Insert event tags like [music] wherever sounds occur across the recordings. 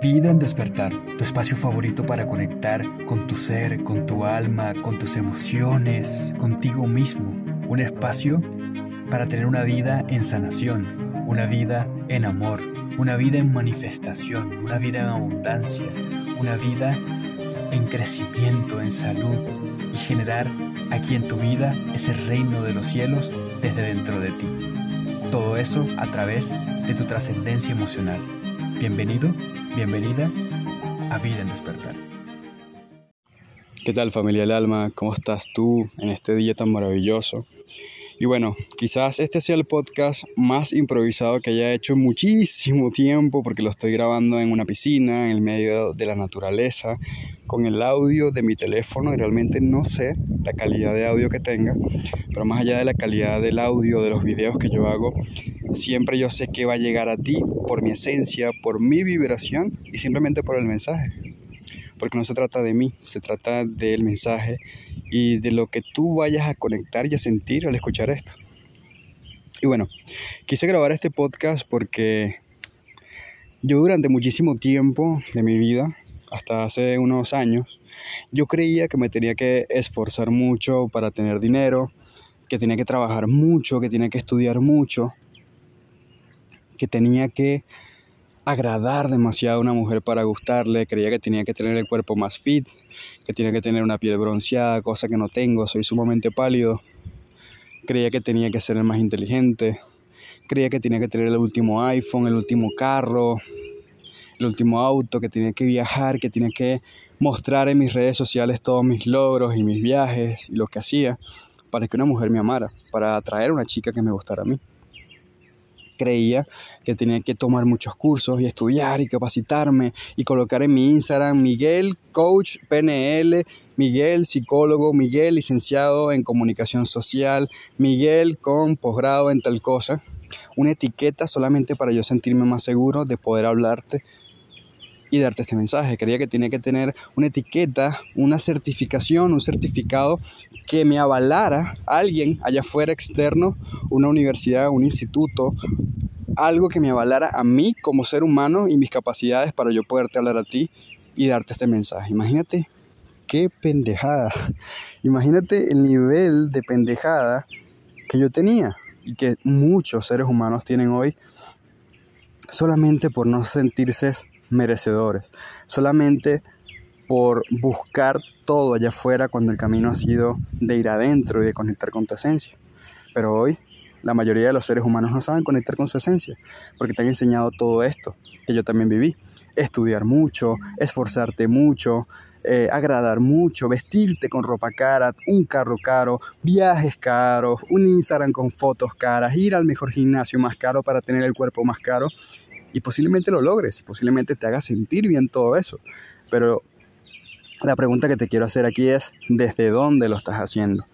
Vida en despertar, tu espacio favorito para conectar con tu ser, con tu alma, con tus emociones, contigo mismo. Un espacio para tener una vida en sanación, una vida en amor, una vida en manifestación, una vida en abundancia, una vida en crecimiento, en salud y generar aquí en tu vida ese reino de los cielos desde dentro de ti. Todo eso a través de tu trascendencia emocional. Bienvenido, bienvenida a Vida en Despertar. ¿Qué tal familia del alma? ¿Cómo estás tú en este día tan maravilloso? Y bueno, quizás este sea el podcast más improvisado que haya hecho en muchísimo tiempo porque lo estoy grabando en una piscina, en el medio de la naturaleza, con el audio de mi teléfono y realmente no sé la calidad de audio que tenga, pero más allá de la calidad del audio, de los videos que yo hago, siempre yo sé que va a llegar a ti por mi esencia, por mi vibración y simplemente por el mensaje. Porque no se trata de mí, se trata del mensaje y de lo que tú vayas a conectar y a sentir al escuchar esto. Y bueno, quise grabar este podcast porque yo durante muchísimo tiempo de mi vida, hasta hace unos años, yo creía que me tenía que esforzar mucho para tener dinero, que tenía que trabajar mucho, que tenía que estudiar mucho, que tenía que agradar demasiado a una mujer para gustarle, creía que tenía que tener el cuerpo más fit, que tenía que tener una piel bronceada, cosa que no tengo, soy sumamente pálido. Creía que tenía que ser el más inteligente, creía que tenía que tener el último iPhone, el último carro, el último auto, que tenía que viajar, que tenía que mostrar en mis redes sociales todos mis logros y mis viajes y lo que hacía para que una mujer me amara, para atraer a una chica que me gustara a mí creía que tenía que tomar muchos cursos y estudiar y capacitarme y colocar en mi Instagram Miguel Coach PNL, Miguel psicólogo, Miguel licenciado en comunicación social, Miguel con posgrado en tal cosa. Una etiqueta solamente para yo sentirme más seguro de poder hablarte y darte este mensaje. Creía que tenía que tener una etiqueta, una certificación, un certificado que me avalara alguien allá afuera externo, una universidad, un instituto, algo que me avalara a mí como ser humano y mis capacidades para yo poderte hablar a ti y darte este mensaje. Imagínate qué pendejada. [laughs] Imagínate el nivel de pendejada que yo tenía y que muchos seres humanos tienen hoy solamente por no sentirse merecedores, solamente por buscar todo allá afuera cuando el camino ha sido de ir adentro y de conectar con tu esencia. Pero hoy la mayoría de los seres humanos no saben conectar con su esencia, porque te han enseñado todo esto, que yo también viví. Estudiar mucho, esforzarte mucho, eh, agradar mucho, vestirte con ropa cara, un carro caro, viajes caros, un Instagram con fotos caras, ir al mejor gimnasio más caro para tener el cuerpo más caro. Y posiblemente lo logres, y posiblemente te haga sentir bien todo eso. Pero la pregunta que te quiero hacer aquí es, ¿desde dónde lo estás haciendo?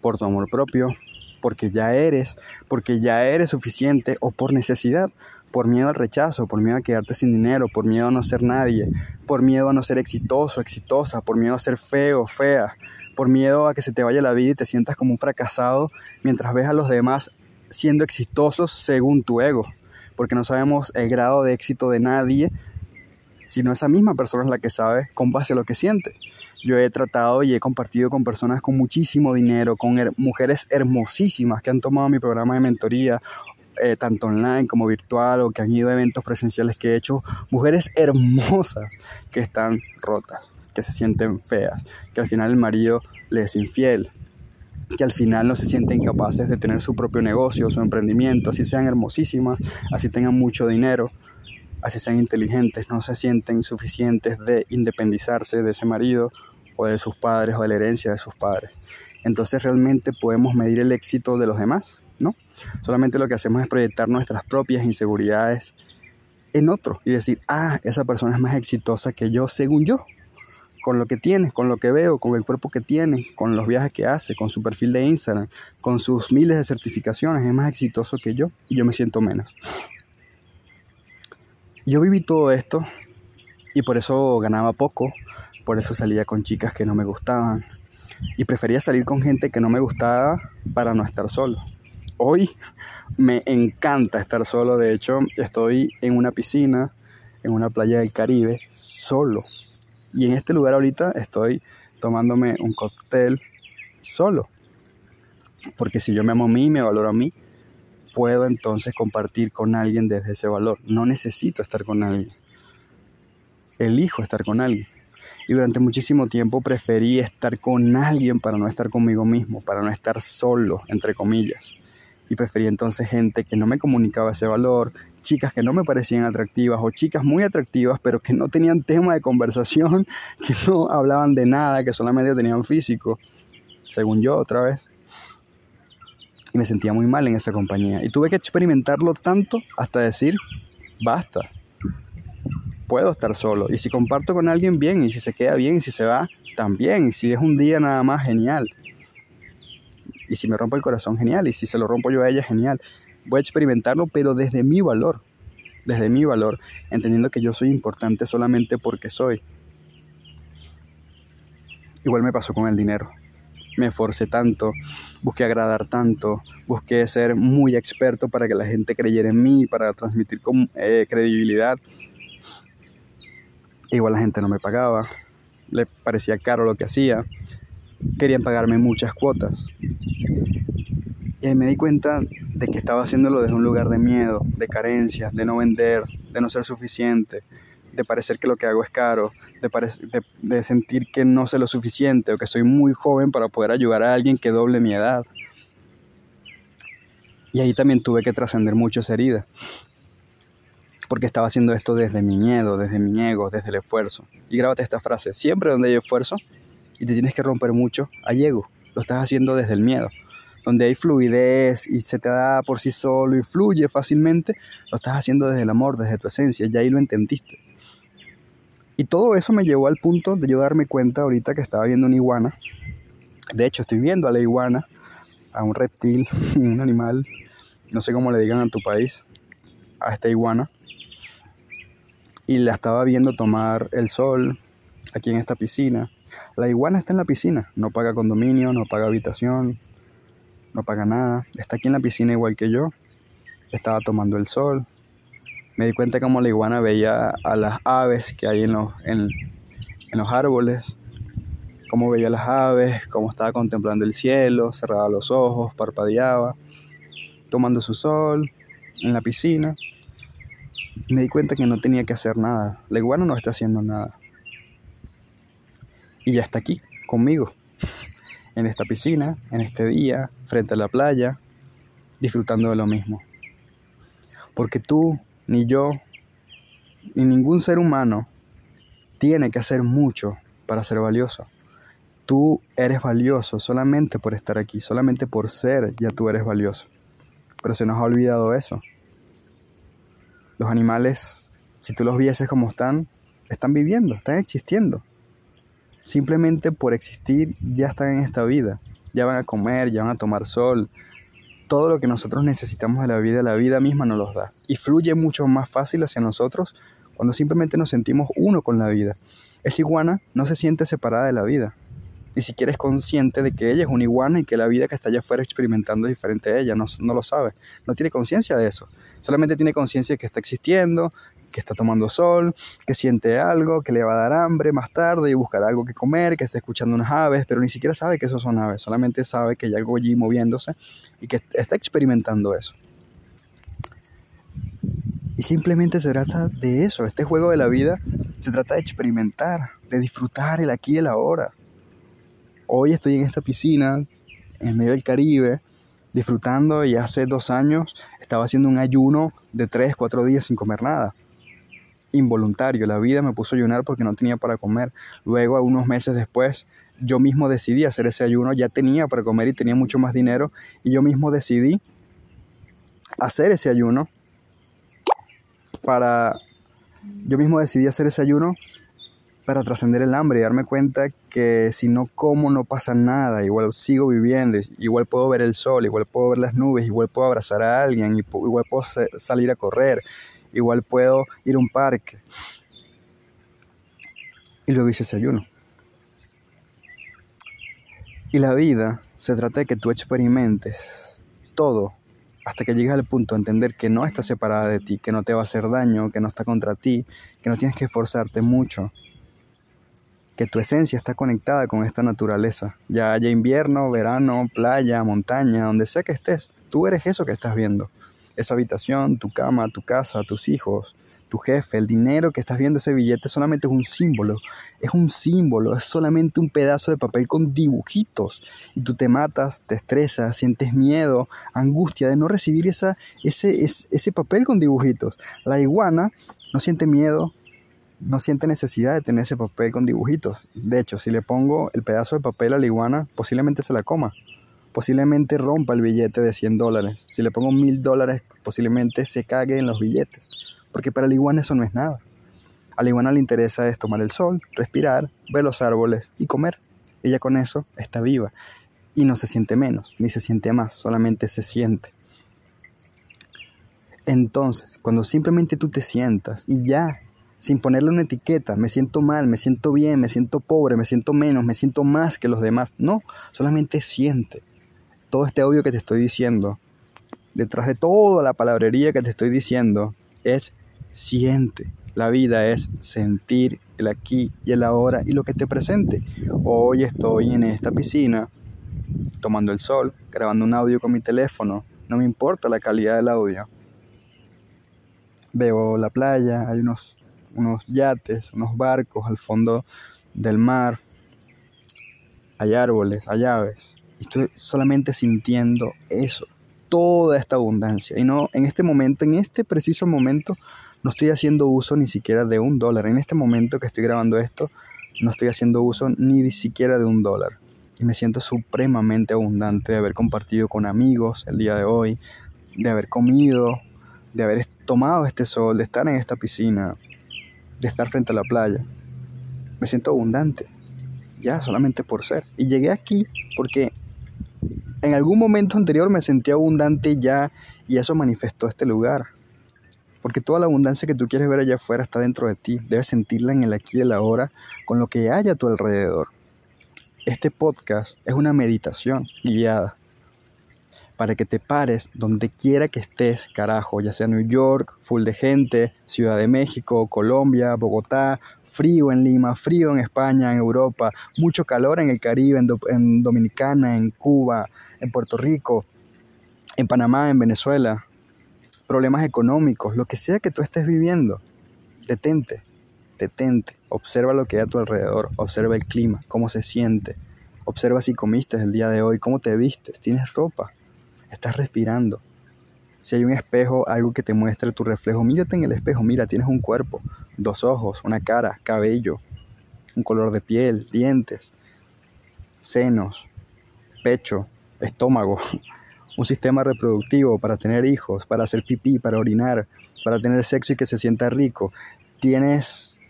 ¿Por tu amor propio? ¿Porque ya eres? ¿Porque ya eres suficiente? ¿O por necesidad? ¿Por miedo al rechazo? ¿Por miedo a quedarte sin dinero? ¿Por miedo a no ser nadie? ¿Por miedo a no ser exitoso, exitosa? ¿Por miedo a ser feo, fea? ¿Por miedo a que se te vaya la vida y te sientas como un fracasado mientras ves a los demás siendo exitosos según tu ego? Porque no sabemos el grado de éxito de nadie sino esa misma persona es la que sabe con base a lo que siente. Yo he tratado y he compartido con personas con muchísimo dinero, con mujeres hermosísimas que han tomado mi programa de mentoría, eh, tanto online como virtual, o que han ido a eventos presenciales que he hecho, mujeres hermosas que están rotas, que se sienten feas, que al final el marido les es infiel, que al final no se sienten capaces de tener su propio negocio, su emprendimiento, así sean hermosísimas, así tengan mucho dinero, así sean inteligentes, no se sienten suficientes de independizarse de ese marido o de sus padres o de la herencia de sus padres. Entonces realmente podemos medir el éxito de los demás, ¿no? Solamente lo que hacemos es proyectar nuestras propias inseguridades en otro y decir, ah, esa persona es más exitosa que yo según yo, con lo que tiene, con lo que veo, con el cuerpo que tiene, con los viajes que hace, con su perfil de Instagram, con sus miles de certificaciones, es más exitoso que yo y yo me siento menos. Yo viví todo esto y por eso ganaba poco, por eso salía con chicas que no me gustaban y prefería salir con gente que no me gustaba para no estar solo. Hoy me encanta estar solo, de hecho estoy en una piscina en una playa del Caribe solo. Y en este lugar ahorita estoy tomándome un cóctel solo. Porque si yo me amo a mí, me valoro a mí, puedo entonces compartir con alguien desde ese valor. No necesito estar con alguien. Elijo estar con alguien. Y durante muchísimo tiempo preferí estar con alguien para no estar conmigo mismo, para no estar solo, entre comillas. Y preferí entonces gente que no me comunicaba ese valor, chicas que no me parecían atractivas o chicas muy atractivas pero que no tenían tema de conversación, [laughs] que no hablaban de nada, que solamente tenían físico, según yo otra vez. Y me sentía muy mal en esa compañía. Y tuve que experimentarlo tanto hasta decir, basta, puedo estar solo. Y si comparto con alguien, bien. Y si se queda bien, y si se va, también. Y si es un día nada más, genial. Y si me rompo el corazón, genial. Y si se lo rompo yo a ella, genial. Voy a experimentarlo, pero desde mi valor. Desde mi valor. Entendiendo que yo soy importante solamente porque soy. Igual me pasó con el dinero. Me esforcé tanto, busqué agradar tanto, busqué ser muy experto para que la gente creyera en mí, para transmitir con, eh, credibilidad igual la gente no me pagaba, le parecía caro lo que hacía, querían pagarme muchas cuotas. Y ahí me di cuenta de que estaba haciéndolo desde un lugar de miedo, de carencia, de no vender, de no ser suficiente, de parecer que lo que hago es caro, de, de, sentir que no sé lo suficiente o que soy muy joven para poder ayudar a alguien que doble mi edad. Y ahí también tuve que trascender mucho esa herida porque estaba haciendo esto desde mi miedo, desde mi ego, desde el esfuerzo. Y grábate esta frase, siempre donde hay esfuerzo y te tienes que romper mucho, ego, lo estás haciendo desde el miedo. Donde hay fluidez y se te da por sí solo y fluye fácilmente, lo estás haciendo desde el amor, desde tu esencia, ya ahí lo entendiste. Y todo eso me llevó al punto de yo darme cuenta ahorita que estaba viendo una iguana. De hecho, estoy viendo a la iguana, a un reptil, [laughs] un animal, no sé cómo le digan en tu país, a esta iguana y la estaba viendo tomar el sol aquí en esta piscina. La iguana está en la piscina, no paga condominio, no paga habitación, no paga nada. Está aquí en la piscina igual que yo. Estaba tomando el sol. Me di cuenta como la iguana veía a las aves que hay en los, en, en los árboles, cómo veía las aves, cómo estaba contemplando el cielo, cerraba los ojos, parpadeaba, tomando su sol en la piscina me di cuenta que no tenía que hacer nada. La iguana no está haciendo nada. Y ya está aquí, conmigo, en esta piscina, en este día, frente a la playa, disfrutando de lo mismo. Porque tú, ni yo, ni ningún ser humano tiene que hacer mucho para ser valioso. Tú eres valioso solamente por estar aquí, solamente por ser, ya tú eres valioso. Pero se nos ha olvidado eso. Los animales, si tú los vieses como están, están viviendo, están existiendo. Simplemente por existir ya están en esta vida. Ya van a comer, ya van a tomar sol. Todo lo que nosotros necesitamos de la vida, la vida misma nos los da. Y fluye mucho más fácil hacia nosotros cuando simplemente nos sentimos uno con la vida. Esa iguana no se siente separada de la vida. Ni siquiera es consciente de que ella es una iguana y que la vida que está allá afuera experimentando es diferente a ella. No, no lo sabe. No tiene conciencia de eso. Solamente tiene conciencia de que está existiendo, que está tomando sol, que siente algo, que le va a dar hambre más tarde y buscar algo que comer, que está escuchando unas aves, pero ni siquiera sabe que esos son aves, solamente sabe que hay algo allí moviéndose y que está experimentando eso. Y simplemente se trata de eso, este juego de la vida se trata de experimentar, de disfrutar el aquí y el ahora. Hoy estoy en esta piscina, en medio del Caribe, disfrutando y hace dos años estaba haciendo un ayuno de tres, cuatro días sin comer nada. Involuntario, la vida me puso a ayunar porque no tenía para comer. Luego, unos meses después, yo mismo decidí hacer ese ayuno, ya tenía para comer y tenía mucho más dinero. Y yo mismo decidí hacer ese ayuno para... Yo mismo decidí hacer ese ayuno para trascender el hambre y darme cuenta que si no como no pasa nada, igual sigo viviendo, igual puedo ver el sol, igual puedo ver las nubes, igual puedo abrazar a alguien, igual puedo salir a correr, igual puedo ir a un parque. Y luego hice ese ayuno. Y la vida se trata de que tú experimentes todo hasta que llegues al punto de entender que no está separada de ti, que no te va a hacer daño, que no está contra ti, que no tienes que esforzarte mucho, que tu esencia está conectada con esta naturaleza, ya haya invierno, verano, playa, montaña, donde sea que estés, tú eres eso que estás viendo, esa habitación, tu cama, tu casa, tus hijos, tu jefe, el dinero que estás viendo, ese billete solamente es un símbolo, es un símbolo, es solamente un pedazo de papel con dibujitos. Y tú te matas, te estresas, sientes miedo, angustia de no recibir esa, ese, ese papel con dibujitos. La iguana no siente miedo, no siente necesidad de tener ese papel con dibujitos. De hecho, si le pongo el pedazo de papel a la iguana, posiblemente se la coma. Posiblemente rompa el billete de 100 dólares. Si le pongo mil dólares, posiblemente se cague en los billetes porque para la iguana eso no es nada. A la iguana le interesa es tomar el sol, respirar, ver los árboles y comer. Ella con eso está viva y no se siente menos, ni se siente más, solamente se siente. Entonces, cuando simplemente tú te sientas y ya, sin ponerle una etiqueta, me siento mal, me siento bien, me siento pobre, me siento menos, me siento más que los demás, no, solamente siente. Todo este audio que te estoy diciendo, detrás de toda la palabrería que te estoy diciendo, es siente. La vida es sentir el aquí y el ahora y lo que te presente. Hoy estoy en esta piscina tomando el sol, grabando un audio con mi teléfono. No me importa la calidad del audio. Veo la playa, hay unos, unos yates, unos barcos al fondo del mar. Hay árboles, hay aves. Estoy solamente sintiendo eso, toda esta abundancia. Y no en este momento, en este preciso momento, no estoy haciendo uso ni siquiera de un dólar. En este momento que estoy grabando esto, no estoy haciendo uso ni siquiera de un dólar. Y me siento supremamente abundante de haber compartido con amigos el día de hoy, de haber comido, de haber tomado este sol, de estar en esta piscina, de estar frente a la playa. Me siento abundante, ya solamente por ser. Y llegué aquí porque en algún momento anterior me sentí abundante ya y eso manifestó este lugar. Porque toda la abundancia que tú quieres ver allá afuera está dentro de ti. Debes sentirla en el aquí y el ahora con lo que haya a tu alrededor. Este podcast es una meditación guiada para que te pares donde quiera que estés, carajo, ya sea New York, full de gente, Ciudad de México, Colombia, Bogotá, frío en Lima, frío en España, en Europa, mucho calor en el Caribe, en, en Dominicana, en Cuba, en Puerto Rico, en Panamá, en Venezuela, problemas económicos, lo que sea que tú estés viviendo, detente, detente, observa lo que hay a tu alrededor, observa el clima, cómo se siente, observa si comiste el día de hoy, cómo te vistes, tienes ropa, estás respirando. Si hay un espejo, algo que te muestre tu reflejo, mírate en el espejo, mira, tienes un cuerpo, dos ojos, una cara, cabello, un color de piel, dientes, senos, pecho, estómago, un sistema reproductivo para tener hijos, para hacer pipí, para orinar, para tener sexo y que se sienta rico. Tienes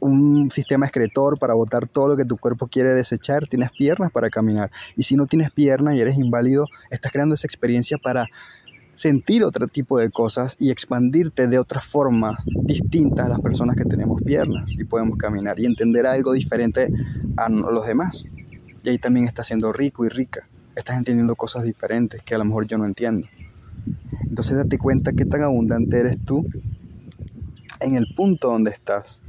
un sistema excretor para botar todo lo que tu cuerpo quiere desechar, tienes piernas para caminar. Y si no tienes piernas y eres inválido, estás creando esa experiencia para sentir otro tipo de cosas y expandirte de otras formas distintas a las personas que tenemos piernas y podemos caminar y entender algo diferente a los demás. Y ahí también está siendo rico y rica estás entendiendo cosas diferentes que a lo mejor yo no entiendo. Entonces date cuenta qué tan abundante eres tú en el punto donde estás,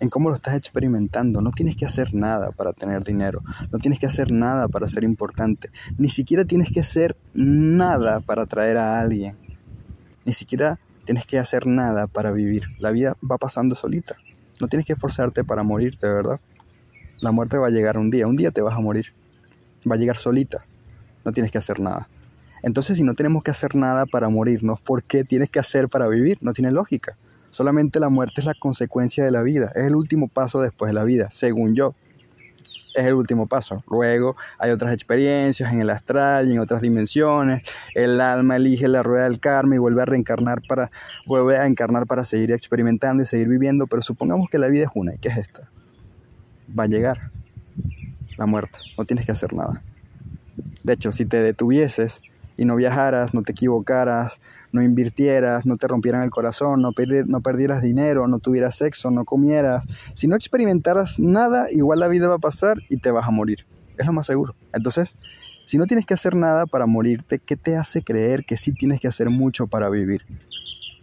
en cómo lo estás experimentando. No tienes que hacer nada para tener dinero, no tienes que hacer nada para ser importante, ni siquiera tienes que hacer nada para atraer a alguien, ni siquiera tienes que hacer nada para vivir. La vida va pasando solita. No tienes que esforzarte para morirte, ¿verdad? La muerte va a llegar un día, un día te vas a morir. Va a llegar solita no tienes que hacer nada. Entonces, si no tenemos que hacer nada para morirnos, ¿por qué tienes que hacer para vivir? No tiene lógica. Solamente la muerte es la consecuencia de la vida, es el último paso después de la vida, según yo. Es el último paso. Luego hay otras experiencias en el astral y en otras dimensiones. El alma elige la rueda del karma y vuelve a reencarnar para, vuelve a encarnar para seguir experimentando y seguir viviendo. Pero supongamos que la vida es una. ¿Y qué es esta? Va a llegar la muerte. No tienes que hacer nada. De hecho, si te detuvieses y no viajaras, no te equivocaras, no invirtieras, no te rompieran el corazón, no, no perdieras dinero, no tuvieras sexo, no comieras, si no experimentaras nada, igual la vida va a pasar y te vas a morir. Es lo más seguro. Entonces, Si no tienes que hacer nada para morirte, ¿qué te hace creer que sí tienes que hacer mucho para vivir?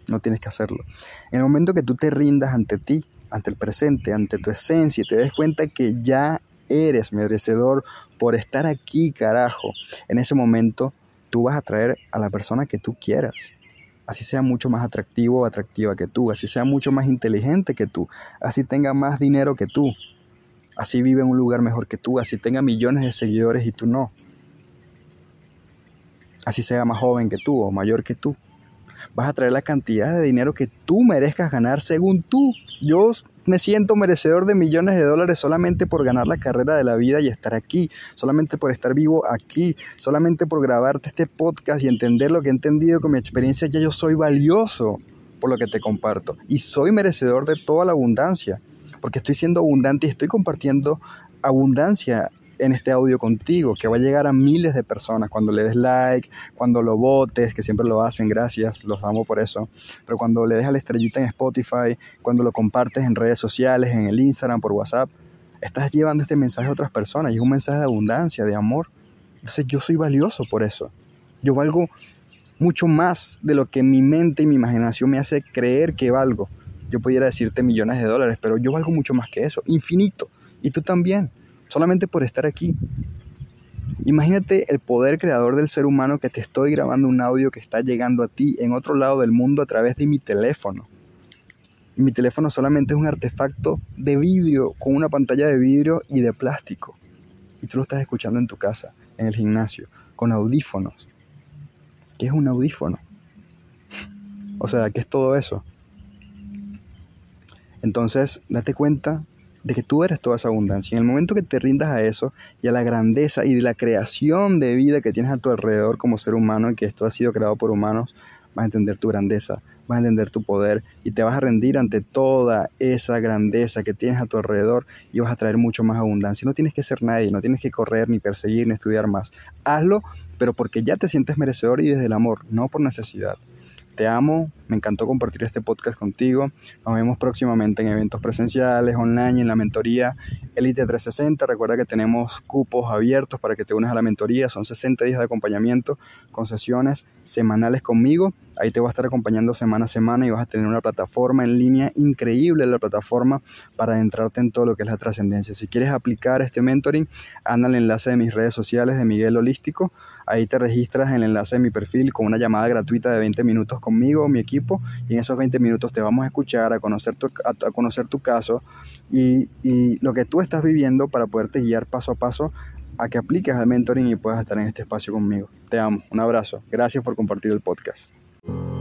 No tienes que hacerlo. En el momento que tú te rindas ante ti, ante el presente, ante tu esencia y te des cuenta que ya eres merecedor por estar aquí, carajo, en ese momento tú vas a traer a la persona que tú quieras. Así sea mucho más atractivo o atractiva que tú, así sea mucho más inteligente que tú, así tenga más dinero que tú, así vive en un lugar mejor que tú, así tenga millones de seguidores y tú no. Así sea más joven que tú o mayor que tú. Vas a traer la cantidad de dinero que tú merezcas ganar según tú. Yo me siento merecedor de millones de dólares solamente por ganar la carrera de la vida y estar aquí, solamente por estar vivo aquí, solamente por grabarte este podcast y entender lo que he entendido con mi experiencia, ya yo soy valioso por lo que te comparto y soy merecedor de toda la abundancia, porque estoy siendo abundante y estoy compartiendo abundancia en este audio contigo, que va a llegar a miles de personas cuando le des like, cuando lo votes, que siempre lo hacen, gracias, los amo por eso, pero cuando le des a la estrellita en Spotify, cuando lo compartes en redes sociales, en el Instagram, por WhatsApp, estás llevando este mensaje a otras personas y es un mensaje de abundancia, de amor. Entonces yo soy valioso por eso. Yo valgo mucho más de lo que mi mente y mi imaginación me hace creer que valgo. Yo pudiera decirte millones de dólares, pero yo valgo mucho más que eso, infinito. Y tú también solamente por estar aquí. Imagínate el poder creador del ser humano que te estoy grabando un audio que está llegando a ti en otro lado del mundo a través de mi teléfono. Mi teléfono solamente es un artefacto de vidrio, con una pantalla de vidrio y de plástico. Y tú lo estás escuchando en tu casa, en el gimnasio, con audífonos. ¿Qué es un audífono? O sea, ¿qué es todo eso? Entonces, date cuenta de que tú eres toda esa abundancia. En el momento que te rindas a eso y a la grandeza y de la creación de vida que tienes a tu alrededor como ser humano y que esto ha sido creado por humanos, vas a entender tu grandeza, vas a entender tu poder y te vas a rendir ante toda esa grandeza que tienes a tu alrededor y vas a traer mucho más abundancia. No tienes que ser nadie, no tienes que correr, ni perseguir, ni estudiar más. Hazlo, pero porque ya te sientes merecedor y desde el amor, no por necesidad. Te amo, me encantó compartir este podcast contigo. Nos vemos próximamente en eventos presenciales, online, en la mentoría Elite 360. Recuerda que tenemos cupos abiertos para que te unas a la mentoría. Son 60 días de acompañamiento con sesiones semanales conmigo. Ahí te voy a estar acompañando semana a semana y vas a tener una plataforma en línea increíble, la plataforma para adentrarte en todo lo que es la trascendencia. Si quieres aplicar este mentoring, anda al enlace de mis redes sociales de Miguel Holístico. Ahí te registras en el enlace de mi perfil con una llamada gratuita de 20 minutos conmigo, mi equipo, y en esos 20 minutos te vamos a escuchar, a conocer tu, caso y, y lo que tú estás viviendo para poderte guiar paso a paso a que apliques al mentoring y puedas estar en este espacio conmigo. Te amo, un abrazo, gracias por compartir el podcast. Thank you.